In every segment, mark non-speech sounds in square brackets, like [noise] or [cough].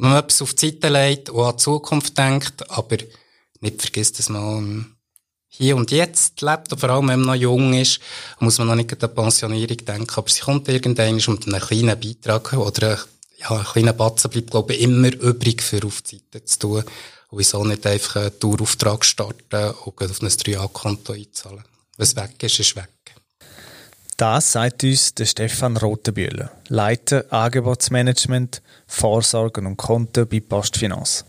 man etwas auf die Seite legt und an die Zukunft denkt, aber nicht vergisst, dass man hier und jetzt lebt, und vor allem, wenn man noch jung ist, muss man noch nicht an die Pensionierung denken, aber sie kommt irgendwann und einen kleinen Beitrag oder ja, einen kleinen Batzen bleibt, glaube ich, immer übrig für auf die Seite zu tun. Und wieso nicht einfach einen Dauerauftrag starten und auf ein 3A-Konto einzahlen. Was weg ist, ist weg. Das sagt uns der Stefan Rotenbühler, Leiter Angebotsmanagement, Vorsorgen und Konto bei Postfinanz.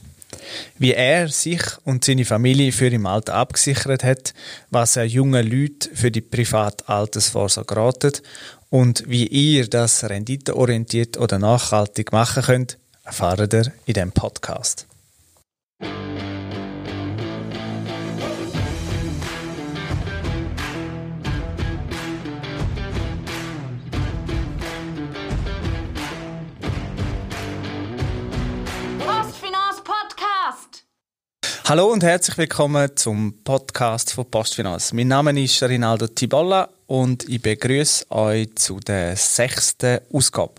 Wie er sich und seine Familie für im Alter abgesichert hat, was er jungen Leuten für die private Altersvorsorge ratet und wie ihr das renditeorientiert oder nachhaltig machen könnt, erfahrt ihr in diesem Podcast. Hallo und herzlich willkommen zum Podcast von Postfinanz. Mein Name ist Rinaldo Tibolla und ich begrüße euch zu der sechsten Ausgabe.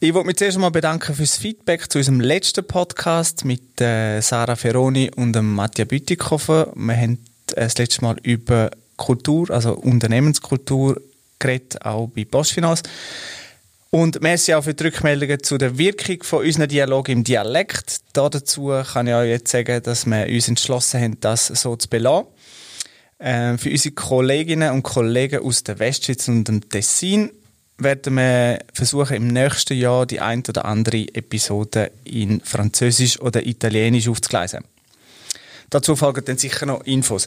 Ich wollte mich zuerst einmal bedanken fürs Feedback zu unserem letzten Podcast mit äh, Sarah Ferroni und dem Mattia Bütikofer. Wir haben äh, das letzte Mal über Kultur, also Unternehmenskultur geredet, auch bei Postfinanz. Und merci auch für die Rückmeldungen zu der Wirkung von unseren Dialog im Dialekt. dazu kann ich euch jetzt sagen, dass wir uns entschlossen haben, das so zu belassen. Ähm, für unsere Kolleginnen und Kollegen aus der Westschweiz und dem Tessin werden wir versuchen, im nächsten Jahr die ein oder andere Episode in Französisch oder Italienisch aufzugleisen. Dazu folgen dann sicher noch Infos.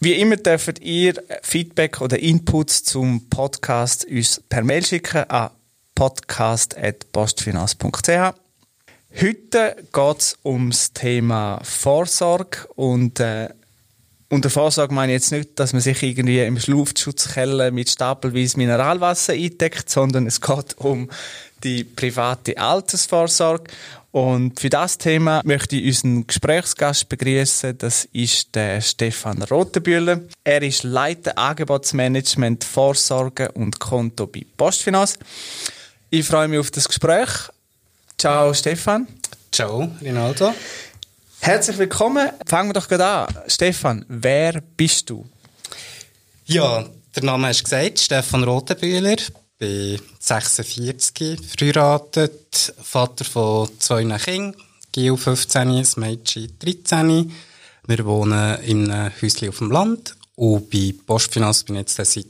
Wie immer dürft ihr Feedback oder Inputs zum Podcast uns per Mail schicken an podcast.postfinanz.ch. Heute geht es ums Thema Vorsorge und äh, unter Vorsorge meine ich jetzt nicht, dass man sich irgendwie im Luftschutzkeller mit stapelweise Mineralwasser eindeckt, sondern es geht um die private Altersvorsorge. Und für das Thema möchte ich unseren Gesprächsgast begrüßen. Das ist der Stefan Rotenbühler. Er ist Leiter Angebotsmanagement, Vorsorge und Konto bei Postfinanz. Ich freue mich auf das Gespräch. Ciao, Stefan. Ciao, Rinaldo. Herzlich willkommen. Fangen wir doch gerade an. Stefan, wer bist du? Ja, der Name hast du gesagt, Stefan Rotenbühler. bin 46, verheiratet, Vater von zwei Kindern, Gil 15, das Mädchen 13. Wir wohnen in einem Häuschen auf dem Land und bei Postfinanz bin ich jetzt seit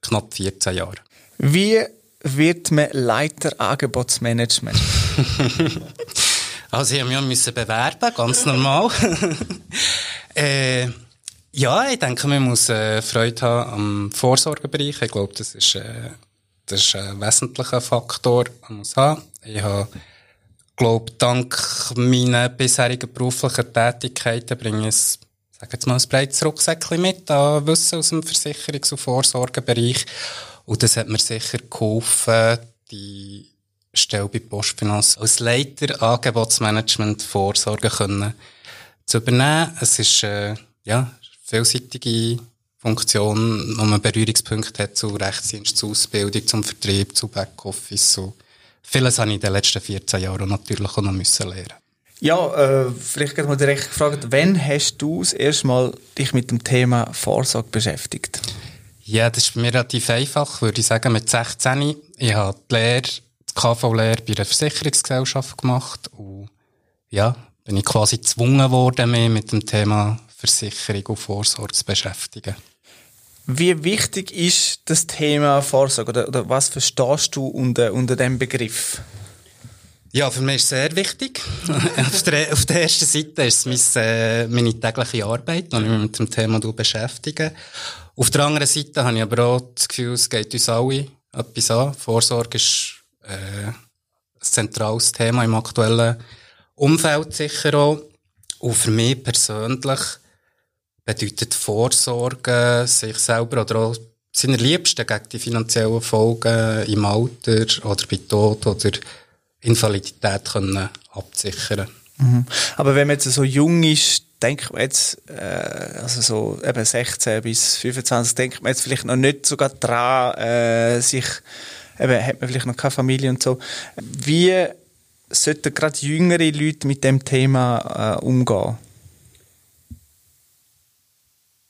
knapp 14 Jahren. Wie wird man Leiter Angebotsmanagement? [laughs] also ich musste mich bewerben, ganz normal. [laughs] äh, ja, ich denke, man muss äh, Freude haben am Vorsorgebereich. Ich glaube, das ist, äh, das ist ein wesentlicher Faktor, man muss haben. Ich habe, glaube, dank meiner bisherigen beruflichen Tätigkeiten bringe ich es sag jetzt mal, ein breites Rucksäckchen mit an Wissen aus dem Versicherungs- und Vorsorgebereich. Und das hat mir sicher geholfen, die Stelle bei Postfinanz als Leiter Angebotsmanagement Vorsorge können zu übernehmen. Es ist, äh, ja, vielseitige Funktion, wo man Berührungspunkte hat zu Rechtsdienst, zu Ausbildung, zum Vertrieb, zu Backoffice. So. Vieles habe ich in den letzten 14 Jahren natürlich auch noch müssen lernen. Ja, äh, vielleicht mal direkt gefragt, wann hast du das erste Mal dich mit dem Thema Vorsorge beschäftigt? Ja, das ist bei mir relativ einfach, würde ich sagen, mit 16. Ich habe die Lehre, die KV-Lehre bei einer Versicherungsgesellschaft gemacht und ja, bin ich quasi gezwungen worden, mich mit dem Thema Versicherung und Vorsorge zu beschäftigen. Wie wichtig ist das Thema Vorsorge oder, oder was verstehst du unter, unter dem Begriff? Ja, für mich ist es sehr wichtig. [laughs] auf, der, auf der ersten Seite ist es meine, äh, meine tägliche Arbeit, die ich mich mit dem Thema beschäftige. Auf der anderen Seite habe ich aber auch das Gefühl, es geht uns alle etwas an. Vorsorge ist äh, ein zentrales Thema im aktuellen Umfeld sicher auch. Und für mich persönlich bedeutet Vorsorge, sich selber oder auch seiner Liebsten gegen die finanziellen Folgen im Alter oder bei Tod oder Invalidität können absichern. Mhm. Aber wenn man jetzt so jung ist, denkt man jetzt, äh, also so eben 16 bis 25, denkt man jetzt vielleicht noch nicht sogar dran, äh, sich, eben, hat man vielleicht noch keine Familie und so. Wie sollten gerade jüngere Leute mit dem Thema äh, umgehen?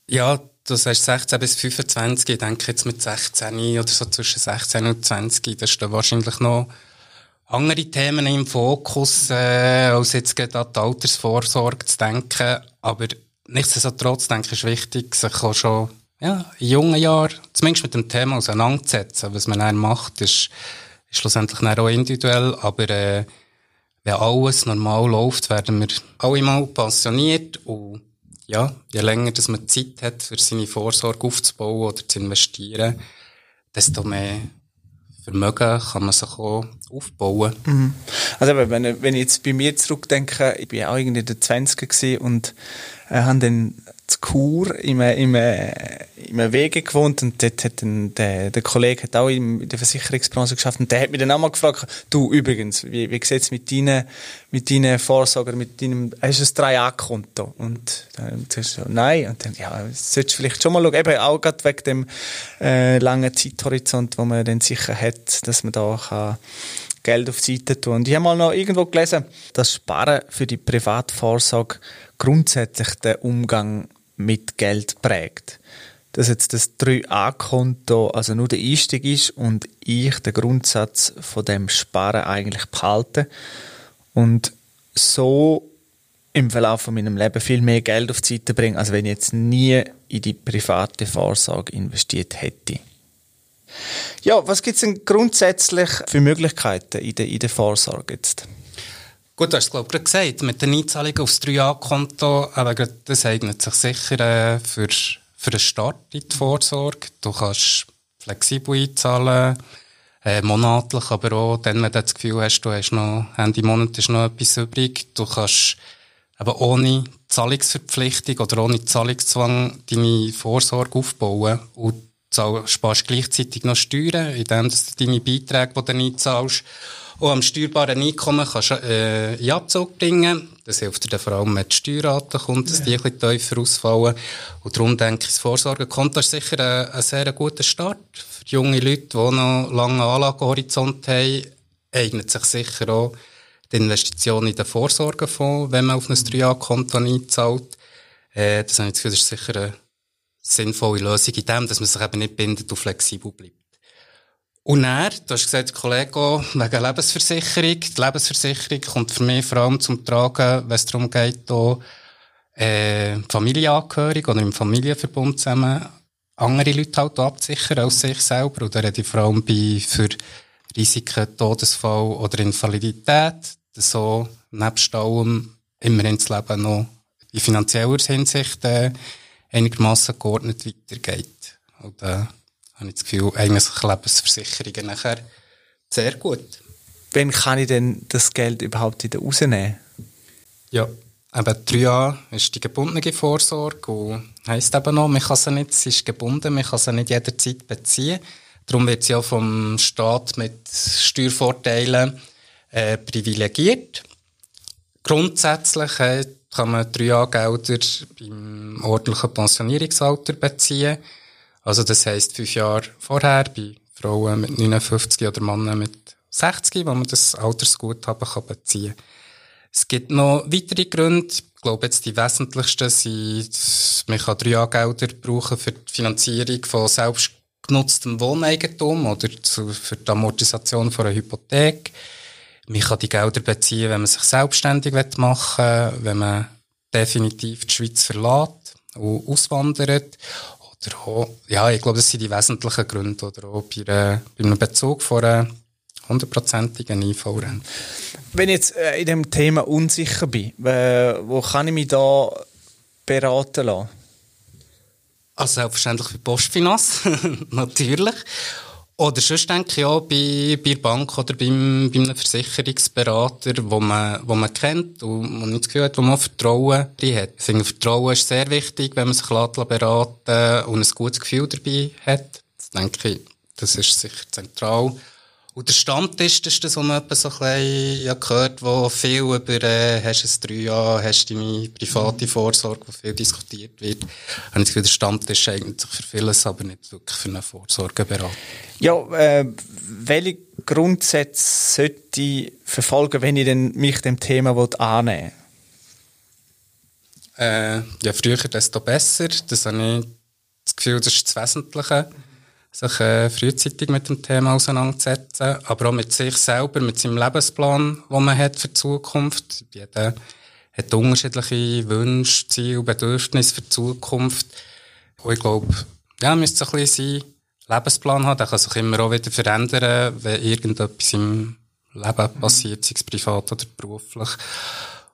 Ja, du sagst 16 bis 25, ich denke jetzt mit 16 oder so zwischen 16 und 20, das ist dann wahrscheinlich noch andere Themen im Fokus, äh, als jetzt gerade an die Altersvorsorge zu denken. Aber nichtsdestotrotz denke ich, ist wichtig, sich auch schon ja, in jungen Jahren zumindest mit dem Thema auseinanderzusetzen. Was man dann macht, ist, ist schlussendlich dann auch individuell, aber äh, wenn alles normal läuft, werden wir alle mal pensioniert und ja, je länger dass man Zeit hat, für seine Vorsorge aufzubauen oder zu investieren, desto mehr Vermögen kann man sich auch aufbauen. Mhm. Also wenn, wenn ich jetzt bei mir zurückdenke, ich bin auch irgendwie in den 20er und äh, habe dann zu Chur im, im, im Wege gewohnt und dort hat dann der, der Kollege hat auch in der Versicherungsbranche geschafft und der hat mich dann auch mal gefragt, du übrigens, wie, wie sieht es mit deinen, mit deinen Vorsorgen, mit deinem, hast du ein 3A-Konto? Und dann sagst du, nein. Und dann, ja, solltest du vielleicht schon mal schauen, eben auch gerade wegen dem äh, langen Zeithorizont, wo man dann sicher hat, dass man da kann Geld auf die Seite tun. Und ich habe mal noch irgendwo gelesen, dass Sparen für die Privatvorsorge grundsätzlich den Umgang mit Geld prägt. Dass jetzt das 3a-Konto also nur der Einstieg ist und ich den Grundsatz von dem Sparen eigentlich behalte und so im Verlauf von meinem Leben viel mehr Geld auf die Seite bringe, als wenn ich jetzt nie in die private Vorsorge investiert hätte. Ja, was gibt es denn grundsätzlich für Möglichkeiten in der, in der Vorsorge jetzt? Gut, du hast es, glaube ich, gesagt, mit der Einzahlung aufs 3A-Konto, das eignet sich sicher äh, für, für einen Start in die Vorsorge. Du kannst flexibel einzahlen, äh, monatlich, aber auch dann, wenn du das Gefühl hast, du hast noch, Ende Monat ist noch etwas übrig, du kannst eben ohne Zahlungsverpflichtung oder ohne Zahlungszwang deine Vorsorge aufbauen und sparst gleichzeitig noch Steuern, indem du deine Beiträge, die du einzahlst, auch am steuerbaren Einkommen kannst du äh, in Abzug bringen. Das hilft dir dann vor allem, wenn die Steuerrate kommt, dass die ein bisschen tiefer ausfallen. Und darum denke ich, das Vorsorgekonto ist sicher ein, ein sehr guter Start. Für junge Leute, die noch lange Anlagehorizont haben, eignet sich sicher auch die Investition in den Vorsorgefonds, wenn man auf ein 3A-Konto einzahlt. Äh, das habe ich das Gefühl, das ist sicher eine sinnvolle Lösung in dem, dass man sich eben nicht bindet und flexibel bleibt. Und er, du hast gesagt, Kollege, wegen Lebensversicherung. Die Lebensversicherung kommt für mich vor allem zum Tragen, wenn es darum geht, hier, äh, Familienangehörige oder im Familienverbund zusammen andere Leute halt abzusichern als sich selber. Da rede ich vor allem bei, für Risiken, Todesfall oder Invalidität, dass so nebst allem immer ins Leben noch in finanzieller Hinsicht äh, einigermaßen geordnet weitergeht. Und, äh, habe ich das Gefühl, eigentlich Lebensversicherungen nachher sehr gut. Wann kann ich denn das Geld überhaupt wieder rausnehmen? Ja, eben drei Jahre ist die gebundene Vorsorge und heisst eben noch, man kann sie nicht, sie ist gebunden, man kann sie nicht jederzeit beziehen. Darum wird sie ja vom Staat mit Steuervorteilen äh, privilegiert. Grundsätzlich äh, kann man drei Jahre Gelder beim ordentlichen Pensionierungsalter beziehen. Also das heisst fünf Jahre vorher bei Frauen mit 59 oder Männern mit 60, wo man das Altersguthaben kann beziehen kann. Es gibt noch weitere Gründe. Ich glaube, jetzt die wesentlichsten sind, man kann drei Gelder brauchen für die Finanzierung von selbstgenutztem Wohneigentum oder für die Amortisation von einer Hypothek. Man kann die Gelder beziehen, wenn man sich selbstständig machen will, wenn man definitiv die Schweiz verlässt und auswandert oder auch, ja, ich glaube, das sind die wesentlichen Gründe, oder auch bei, äh, bei einem Bezug von einer hundertprozentigen IV-Rente. Wenn ich jetzt äh, in dem Thema unsicher bin, äh, wo kann ich mich da beraten lassen? Also selbstverständlich bei Postfinanz, [laughs] natürlich. Oder sonst denke ich auch bei, bei der Bank oder beim, bei einem Versicherungsberater, wo man, wo man kennt und man nicht das Gefühl hat, wo man Vertrauen drin hat. Ich finde, Vertrauen ist sehr wichtig, wenn man sich beraten und ein gutes Gefühl dabei hat. Das denke ich, das ist sicher zentral. Und der Stammtisch, das ist das, was man so ein bisschen ja, gehört, wo viel über, äh, hast du ein drei Jahre, hast du deine private Vorsorge, wo viel diskutiert wird. Habe ich das Gefühl, der Stammtisch eignet sich für vieles, aber nicht wirklich für eine Vorsorgeberatung. Ja, äh, welche Grundsätze sollte ich verfolgen, wenn ich denn mich dem Thema annehmen will? Äh, ja, früher desto besser. Das habe ich das Gefühl, das ist das Wesentliche sich äh, frühzeitig mit dem Thema auseinandersetzen, aber auch mit sich selber, mit seinem Lebensplan, den man hat für die Zukunft. Jeder hat unterschiedliche Wünsche, Ziele, Bedürfnisse für die Zukunft. Und ich glaube, ja, müsste ein bisschen sein Lebensplan haben. Der kann sich immer auch wieder verändern, wenn irgendetwas im Leben passiert, sei es privat oder beruflich.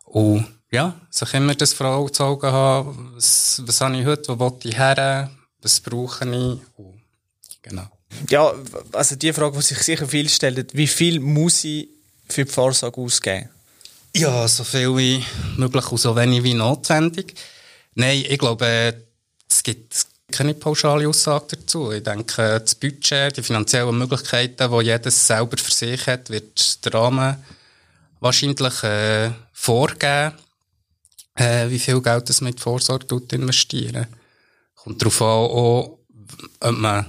Und ja, sich immer das vor Augen haben, was, was habe ich heute, wo will ich her, was brauche ich. Und Genau. Ja, also die Frage, die sich sicher viel stellt, wie viel muss ich für die Vorsorge ausgeben? Ja, so viel wie möglich und so wenig wie notwendig. Nein, ich glaube, es gibt keine pauschale Aussage dazu. Ich denke, das Budget, die finanziellen Möglichkeiten, die jedes selber für sich hat, wird der Rahmen wahrscheinlich äh, vorgeben, äh, wie viel Geld das mit Vorsorge investieren. Kommt darauf an, auch, ob man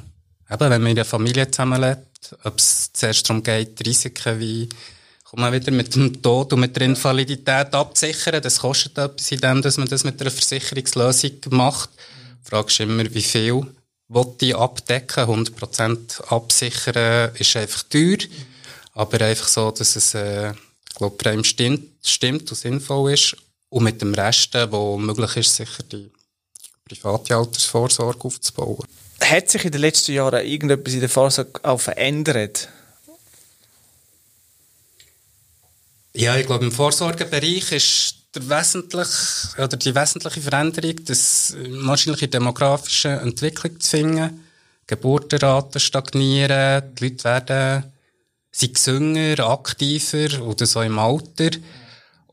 eben, wenn man in einer Familie zusammenlebt, ob es zuerst darum geht, Risiken wie, kommt man wieder mit dem Tod und mit der Invalidität abzusichern. Das kostet etwas in dem, dass man das mit einer Versicherungslösung macht. Die Frage ist immer, wie viel will ich abdecken? 100% absichern ist einfach teuer. Aber einfach so, dass es, äh, ich glaube, stimmt, stimmt und sinnvoll ist. Und mit dem Rest, wo möglich ist, sicher die private Altersvorsorge aufzubauen. Hat sich in den letzten Jahren irgendetwas in der Vorsorge auch verändert? Ja, ich glaube, im Vorsorgebereich ist der wesentliche, oder die wesentliche Veränderung, das wahrscheinlich demografische Entwicklung zu finden. Geburtenraten stagnieren, die Leute werden, sind gesünger, aktiver, oder so im Alter.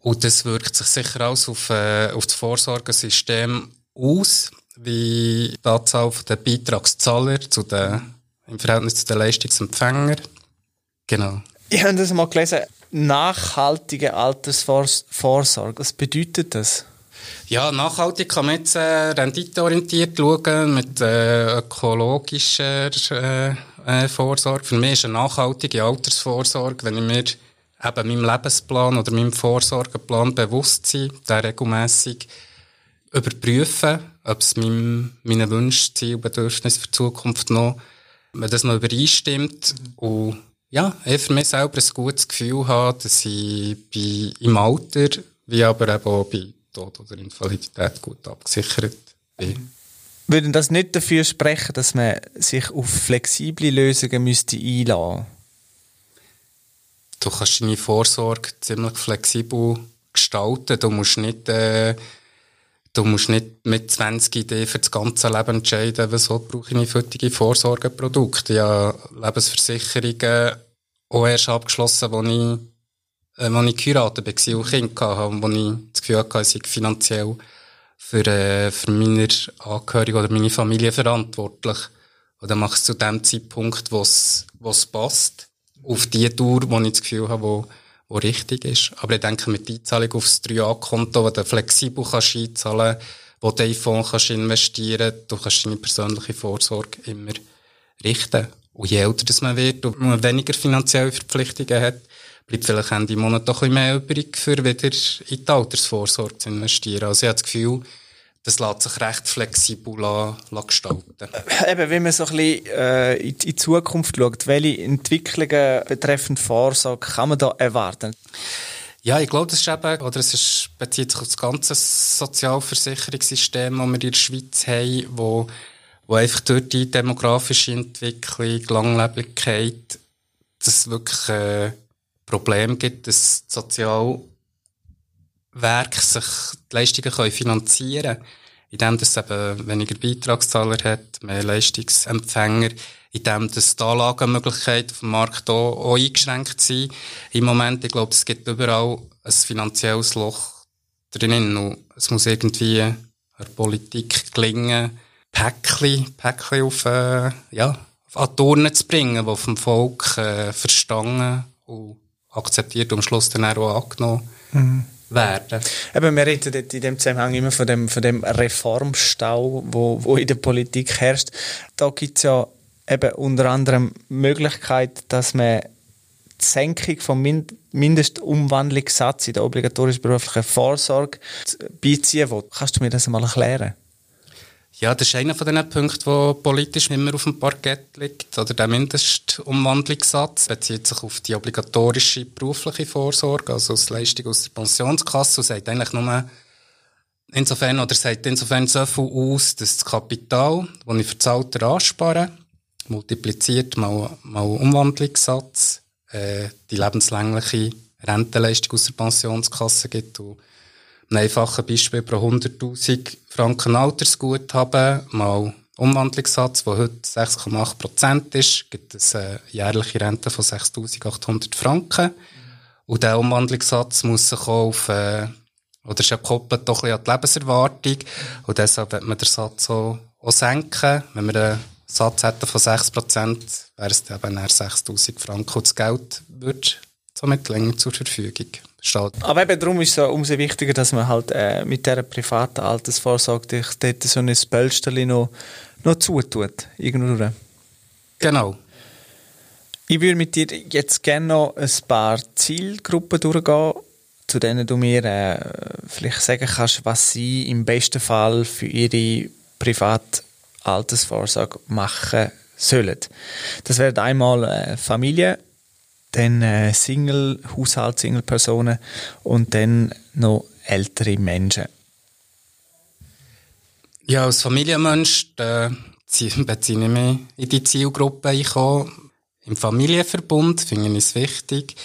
Und das wirkt sich sicher auch auf, äh, auf das Vorsorgesystem aus wie die Anzahl der Beitragszahler zu den, im Verhältnis zu den Leistungsempfängern. Genau. Ich habe das mal gelesen. Nachhaltige Altersvorsorge. Was bedeutet das? Ja, nachhaltig kann man jetzt äh, renditeorientiert schauen, mit äh, ökologischer äh, äh, Vorsorge. Für mich ist eine nachhaltige Altersvorsorge, wenn ich mir eben meinem Lebensplan oder meinem Vorsorgeplan bewusst bin, der regelmässig überprüfen, ob es meinem, meinen Wünschen, Zielen, Bedürfnissen für die Zukunft noch, wenn das noch übereinstimmt und ja, ich für mich selber ein gutes Gefühl habe, dass ich bei, im Alter, wie aber eben auch bei Tod oder Invalidität gut abgesichert bin. Würde das nicht dafür sprechen, dass man sich auf flexible Lösungen müsste einlassen Du kannst deine Vorsorge ziemlich flexibel gestalten. Du musst nicht äh, Du musst nicht mit 20 Ideen für das ganze Leben entscheiden, was brauche ich heutige Vorsorgeprodukte. Ja, Lebensversicherungen auch erst abgeschlossen, als ich, äh, als ich geheiratet war und Kind hatte, wo ich das Gefühl hatte, ich sei finanziell für, äh, für meine Angehörigen oder meine Familie verantwortlich. Und dann mache ich es zu dem Zeitpunkt, wo es passt. Auf die Tour, wo ich das Gefühl habe, wo, wo richtig ist. Aber ich denke, mit der Einzahlung aufs 3A-Konto, wo du flexibel kannst einzahlen kannst, wo du in Fonds kannst investieren kannst, du kannst deine persönliche Vorsorge immer richten. Und je älter das man wird und man weniger finanzielle Verpflichtungen hat, bleibt vielleicht Ende Monat doch ein bisschen mehr übrig, für wieder in die Altersvorsorge zu investieren. Also ich habe das Gefühl, das lässt sich recht flexibel gestalten. Eben, wenn man so ein bisschen äh, in die Zukunft schaut, welche Entwicklungen betreffend Vorsorge kann man da erwarten? Ja, ich glaube, das ist eben, oder es ist, bezieht sich auf das ganze Sozialversicherungssystem, das wir in der Schweiz haben, wo, wo einfach durch die demografische Entwicklung, Langleblichkeit, dass es wirklich äh, Problem gibt, dass Sozial Werk sich die Leistungen können finanzieren können, indem es eben weniger Beitragszahler hat, mehr Leistungsempfänger, indem dass die Anlagenmöglichkeiten auf dem Markt auch, auch eingeschränkt sind. Im Moment, ich glaube, es gibt überall ein finanzielles Loch drinnen und es muss irgendwie der Politik gelingen, Päckchen, Päckchen auf, äh, ja, an Turnen zu bringen, die vom Volk äh, verstanden und akzeptiert und am Schluss dann auch angenommen mhm. Werden. Eben, wir reden in dem Zusammenhang immer von dem, von dem Reformstau, wo, wo in der Politik herrscht. Da gibt es ja eben unter anderem die Möglichkeit, dass man die Senkung vom Mind Mindestumwandlungssatz in der obligatorischen beruflichen Vorsorge beiziehen will. Kannst du mir das einmal erklären? Ja, das ist einer von den Punkten, der politisch immer auf dem Parkett liegt. Oder der Mindestumwandlungssatz bezieht sich auf die obligatorische berufliche Vorsorge, also als Leistung aus der Pensionskasse und sagt eigentlich nur insofern, oder sagt insofern so viel aus, dass das Kapital, das ich das Alter anspare, multipliziert mal, mal Umwandlungssatz, äh, die lebenslängliche Rentenleistung aus der Pensionskasse gibt und ein einfaches Beispiel pro 100.000 Franken Altersguthaben mal Umwandlungssatz, der heute 6,8 Prozent ist, gibt es eine jährliche Rente von 6.800 Franken. Und der Umwandlungssatz muss sich auch auf, äh, oder ist ja gekoppelt doch ein an die Lebenserwartung. Und deshalb wird man den Satz auch, auch senken. Wenn wir einen Satz hätten von 6 Prozent, wäre es dann eben 6.000 Franken. Und das Geld würde somit länger zur Verfügung steht. Aber eben darum ist es umso wichtiger, dass man halt äh, mit dieser privaten Altersvorsorge dort so ein Pölsterchen noch, noch zutut. Irgendwo. Genau. Ich würde mit dir jetzt gerne noch ein paar Zielgruppen durchgehen, zu denen du mir äh, vielleicht sagen kannst, was sie im besten Fall für ihre private Altersvorsorge machen sollen. Das wären einmal äh, Familien, dann äh, Single, Haushalt, Single-Personen und dann noch ältere Menschen. Ja, als Familienmensch äh, beziehe [laughs] ich mich in die Zielgruppe einkommen. Im Familienverbund finde ich es wichtig,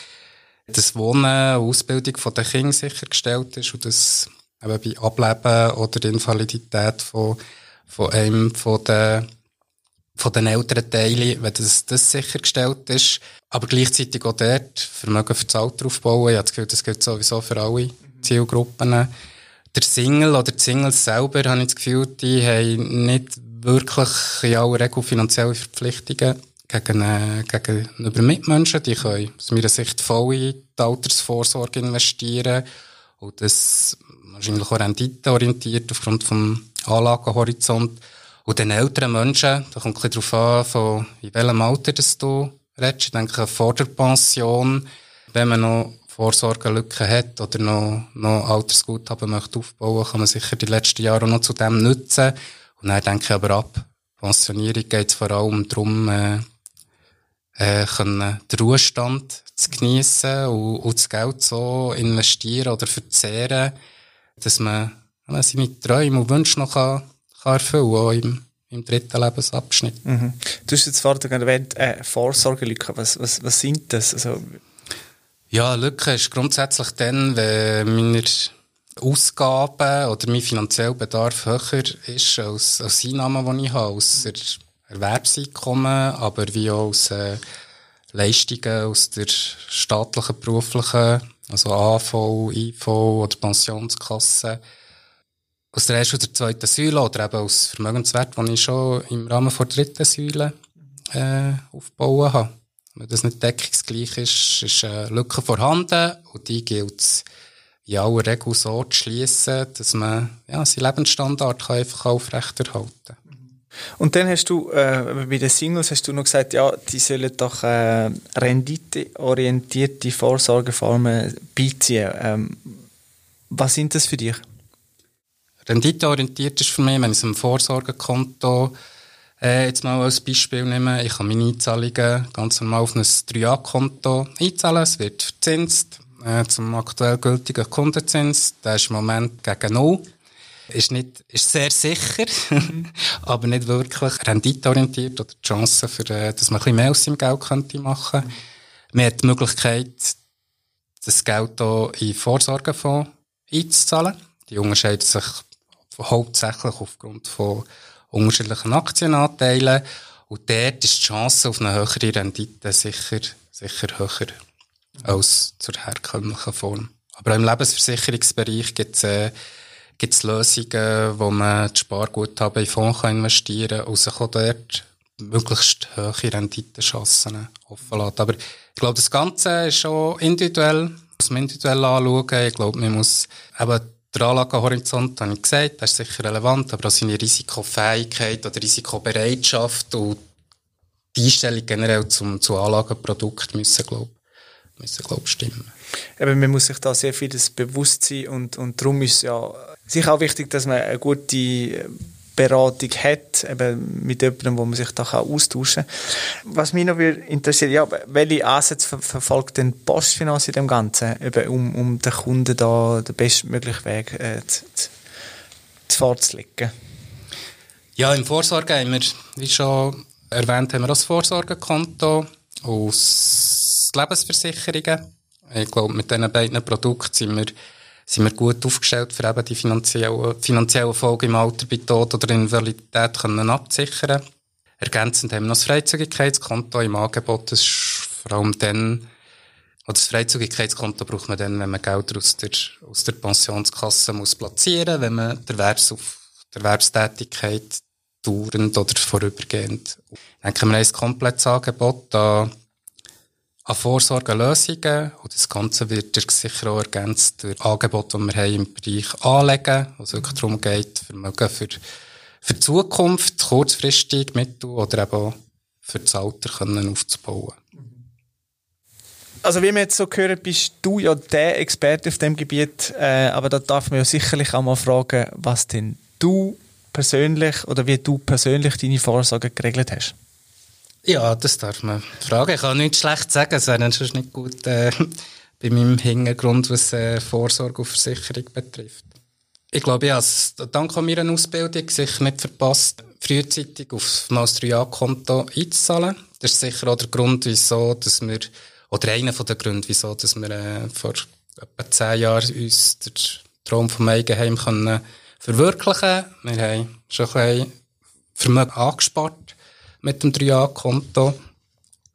dass Wohnen und Ausbildung der Kinder sichergestellt ist und dass eben bei Ableben oder Invalidität von, von einem von den von den älteren Teilen, wenn das, das sichergestellt ist. Aber gleichzeitig auch dort Vermögen für das Alter aufbauen. Ich habe das Gefühl, das gilt sowieso für alle Zielgruppen. Der Single oder die Singles selber, habe ich das Gefühl, die haben nicht wirklich in aller Regel finanzielle Verpflichtungen gegen, äh, gegenüber Mitmenschen. Die können aus meiner Sicht voll in die Altersvorsorge investieren und das wahrscheinlich auch renditeorientiert aufgrund vom Anlagenhorizont. Und den älteren Menschen, da kommt ein bisschen darauf an, von in welchem Alter das du redest. Ich denke, vor der Pension, wenn man noch Vorsorgelücken hat oder noch, noch Altersguthaben möchte aufbauen, kann man sicher die letzten Jahre noch zu dem nutzen. Und dann denke ich aber ab Pensionierung geht es vor allem darum, äh, äh, können den Ruhestand zu geniessen und, und das Geld so investieren oder verzehren, dass man äh, seine Träume und Wünsche noch kann kann erfüllen auch im, im dritten Lebensabschnitt. Mhm. Du hast jetzt vorhin erwähnt, äh, Vorsorgelücken. Was, was, was sind das? Also, ja, Lücke ist grundsätzlich dann, wenn meine Ausgaben oder mein finanzieller Bedarf höher ist als, als Einnahmen, die ich habe, aus Erwerbseinkommen, aber wie auch aus äh, Leistungen aus der staatlichen, beruflichen, also AV, IV oder Pensionskasse aus der ersten oder zweiten Säule oder eben aus Vermögenswert, den ich schon im Rahmen der dritten Säule äh, aufbauen habe. Wenn das nicht deckungsgleich ist, ist eine Lücke vorhanden und die gilt es in aller Regel so zu schließen, dass man ja, seinen Lebensstandard kann einfach aufrechterhalten kann. Und dann hast du, äh, bei den Singles hast du noch gesagt, ja, die sollen doch äh, renditeorientierte Vorsorgeformen beiziehen. Ähm, was sind das für dich? Renditeorientiert ist für mich, wenn ich es im Vorsorgekonto äh, jetzt mal als Beispiel nehme, ich kann meine Einzahlungen ganz normal auf ein 3A-Konto einzahlen, es wird verzinst äh, zum aktuell gültigen Kundenzins, der ist im Moment gegen null. Ist, nicht, ist sehr sicher, [laughs] aber nicht wirklich renditeorientiert oder die Chance, für, äh, dass man ein bisschen mehr aus seinem Geld könnte machen könnte. Man hat die Möglichkeit, das Geld hier in Vorsorgefonds einzuzahlen. Die unterscheiden sich hauptsächlich aufgrund von unterschiedlichen Aktienanteilen. Und dort ist die Chance auf eine höhere Rendite sicher, sicher höher als zur herkömmlichen Form. Aber auch im Lebensversicherungsbereich gibt es äh, gibt's Lösungen, wo man das Sparguthaben in Fonds investieren kann und sich auch dort möglichst hohe Renditenchancen offen lässt. Aber ich glaube, das Ganze ist schon individuell, muss man individuell anschauen. Ich glaube, man muss eben der Anlagehorizont, habe ich gesagt, das ist sicher relevant, aber auch seine Risikofähigkeit oder Risikobereitschaft und die Einstellung generell zum, zu Anlagenprodukt müssen, glaube müssen, glaub, stimmen. Eben, man muss sich da sehr vieles bewusst sein und, und darum ist ja sicher auch wichtig, dass man eine gute Beratung hat, eben mit jemandem, wo man sich da austauschen kann. Was mich noch interessiert, ja, welche Ansätze ver verfolgt denn Postfinanz in dem Ganzen, eben um, um den Kunden da den bestmöglichen Weg äh, zu, zu vorzulegen? Ja, im Vorsorge haben wir, wie schon erwähnt, haben wir das Vorsorgekonto aus Lebensversicherungen. Ich glaube, mit diesen beiden Produkten sind wir sind wir gut aufgestellt, für eben die finanziellen, finanziellen Folgen im Alter bei Tod oder Invalidität können abzusichern. Ergänzend haben wir noch das Freizügigkeitskonto im Angebot. Das ist vor allem dann, oder das Freizügigkeitskonto braucht man dann, wenn man Geld aus der, aus der Pensionskasse muss platzieren, wenn man der Erwerbs auf der Erwerbstätigkeit dauernd oder vorübergehend. Ich denke, wir haben ein komplettes Angebot, da an Vorsorgelösungen. Und das Ganze wird sicher auch ergänzt durch Angebote, die wir haben im Bereich Anlegen, wo es wirklich darum geht, Vermögen für, für die Zukunft, kurzfristig, mittel- oder eben auch für das Alter können aufzubauen. Also wie wir jetzt so hören, bist du ja der Experte auf dem Gebiet, äh, aber da darf man ja sicherlich auch mal fragen, was denn du persönlich oder wie du persönlich deine Vorsorge geregelt hast. Ja, das darf man fragen. Ich kann nichts schlecht sagen. Es wäre sonst nicht gut äh, bei meinem Hintergrund, was äh, Vorsorge und Versicherung betrifft. Ich glaube, ich habe es dank meiner Ausbildung sicher nicht verpasst, frühzeitig auf mein 3A-Konto einzuzahlen. Das ist sicher auch der Grund, wieso, dass wir, oder einer der Gründe, wieso, dass wir äh, vor etwa zehn Jahren uns den Traum vom Eigenheim können verwirklichen Wir haben schon ein bisschen Vermögen angespart mit dem 3A-Konto.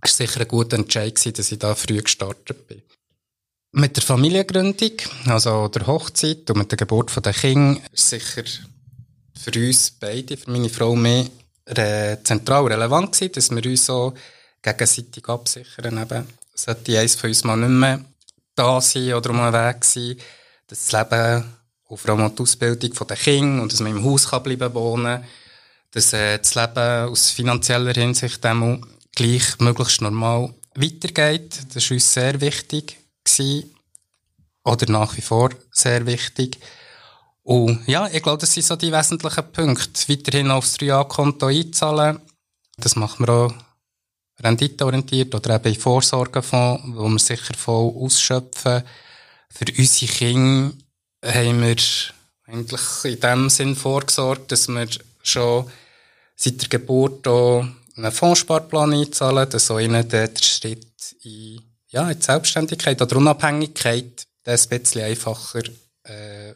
Es war sicher ein guter Entscheid, dass ich da früh gestartet bin. Mit der Familiengründung, also der Hochzeit und mit der Geburt der Kinder, ist sicher für uns beide, für meine Frau und mich, zentral relevant gewesen, dass wir uns so gegenseitig absichern. Eben, sollte eins von uns mal nicht mehr da sein oder um einen Weg sein, dass das Leben und vor allem die Ausbildung der Kinder und dass man im Haus kann bleiben wohnen dass äh, das Leben aus finanzieller Hinsicht dem gleich möglichst normal weitergeht. Das war uns sehr wichtig gewesen. Oder nach wie vor sehr wichtig. Und ja, ich glaube, das sind so die wesentlichen Punkte. Weiterhin aufs 3A-Konto einzahlen. Das machen wir auch renditeorientiert oder eben in Vorsorgefonds, wo wir sicher voll ausschöpfen. Für unsere Kinder haben wir eigentlich in dem Sinn vorgesorgt, dass wir schon seit der Geburt auch einen Fondssparplan einzahlen, dass so ihnen der Schritt in, ja, in die Selbstständigkeit oder Unabhängigkeit ein bisschen einfacher äh,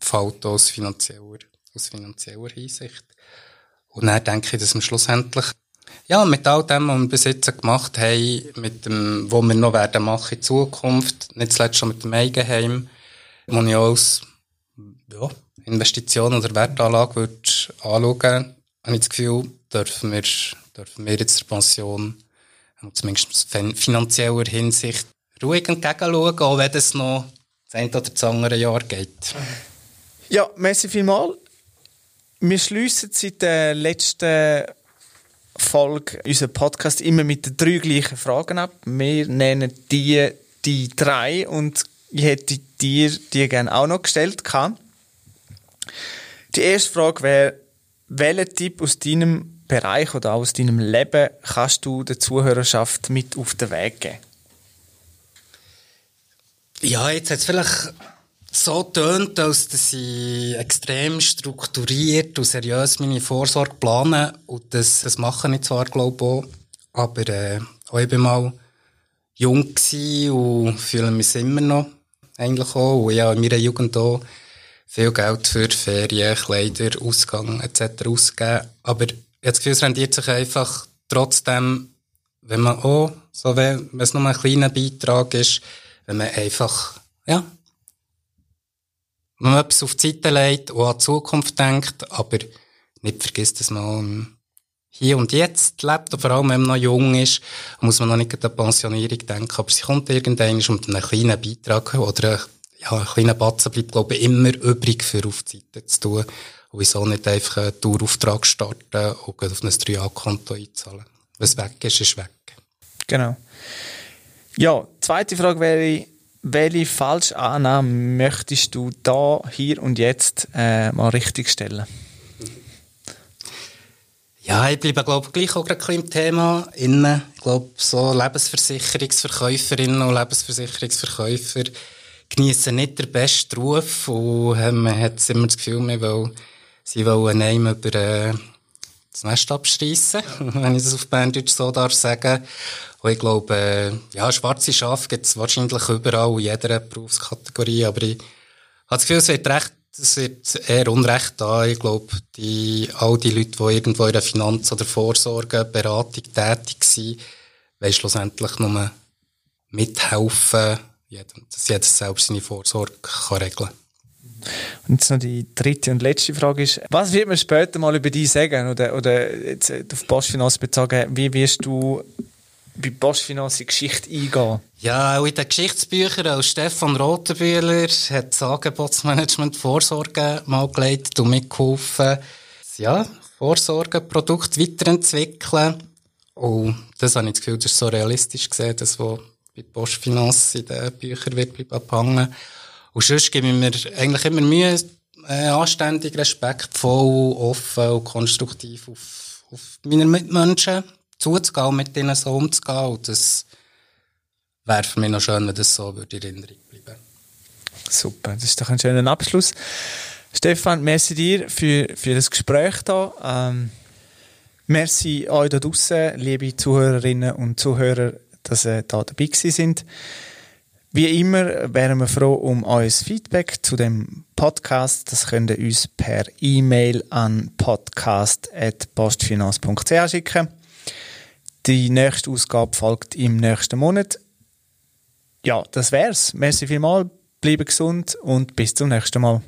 fällt aus finanzieller, aus finanzieller Hinsicht. Und dann denke ich, dass wir schlussendlich ja, mit all dem, was wir bis jetzt gemacht haben, mit dem, was wir noch werden machen in Zukunft, nicht zuletzt schon mit dem Eigenheim, wo ich als ja, Investition oder Wertanlage würde anschauen habe ich das Gefühl, dürfen wir, dürfen wir jetzt der Pension, zumindest in finanzieller Hinsicht, ruhig entgegenschauen, auch wenn es noch das eine oder das andere Jahr geht. Ja, merci vielmals. Wir schließen seit der letzten Folge unseren Podcast immer mit den drei gleichen Fragen ab. Wir nennen die die drei und ich hätte dir die gerne auch noch gestellt. Die erste Frage wäre, welchen Tipp aus deinem Bereich oder aus deinem Leben kannst du der Zuhörerschaft mit auf den Weg geben? Ja, jetzt hat es vielleicht so tönt, als dass ich extrem strukturiert und seriös meine Vorsorge plane. Und das, das mache ich zwar, glaube ich, auch. Aber äh, auch ich war mal jung und fühle mich immer noch eigentlich auch. Und ja, in meiner Jugend auch viel Geld für Ferien, Kleider, Ausgang etc. ausgeben. Aber ich habe das Gefühl, es rendiert sich einfach trotzdem, wenn man auch, so wenn, es nur ein kleiner Beitrag ist, wenn man einfach, ja, wenn man etwas auf die Seite legt und an die Zukunft denkt, aber nicht vergisst, dass man hier und jetzt lebt, und vor allem wenn man noch jung ist, muss man noch nicht an die Pensionierung denken, aber sie kommt irgendwann mit einem kleinen Beitrag oder ja, ein kleiner Batzen bleibt, glaube ich, immer übrig für auf die Seite zu tun. Und wieso nicht einfach einen Dauerauftrag starten und auf ein 3A-Konto einzahlen. Was weg ist, ist weg. Genau. Ja, zweite Frage wäre, welche falsche Annahme möchtest du da, hier und jetzt äh, mal richtig stellen? Ja, ich bleibe, glaube ich, gleich auch gerade im Thema innen. Ich glaube, so Lebensversicherungsverkäuferinnen und Lebensversicherungsverkäufer genießen nicht den besten Ruf und äh, man hat immer das Gefühl, man will, sie wollen einem über äh, das Nest abschreissen, [laughs] wenn ich das auf Berndeutsch so darf sagen. Und ich glaube, äh, ja, schwarze Schafe gibt es wahrscheinlich überall in jeder Berufskategorie, aber ich habe das Gefühl, es wird recht es wird eher Unrecht da. Ich glaube, die, all die Leute, die irgendwo in der Finanz- oder Vorsorgeberatung tätig sind, wollen schlussendlich nur mithelfen, dass jeder selbst seine Vorsorge kann regeln kann. Und jetzt noch die dritte und letzte Frage ist, was wird man später mal über dich sagen oder, oder jetzt auf Postfinanz bezogen, wie wirst du bei Postfinanz in Geschichte eingehen? Ja, auch in den Geschichtsbüchern, als Stefan Rotenbühler hat das Angebotsmanagement Vorsorge mal geleitet und mitgeholfen, ja, Vorsorgeprodukt weiterentwickeln. Und das habe ich das Gefühl, das ist so realistisch gesehen, das, was bei Postfinanz in den Büchern wird abhängen. Und sonst gebe ich mir eigentlich immer Mühe, äh, anständig, respektvoll, offen und konstruktiv auf, auf meine Mitmenschen zuzugehen, mit ihnen so umzugehen. Und das wäre für mich noch schön, wenn das so würde in Erinnerung bleiben Super, das ist doch ein schöner Abschluss. Stefan, merci dir für, für das Gespräch hier. Ähm, merci euch da draußen, liebe Zuhörerinnen und Zuhörer, dass ihr da dabei sind. Wie immer wären wir froh um euer Feedback zu dem Podcast. Das könnt ihr uns per E-Mail an podcast.postfinanz.ch schicken. Die nächste Ausgabe folgt im nächsten Monat. Ja, das wär's. Merci vielmals, bleibe gesund und bis zum nächsten Mal.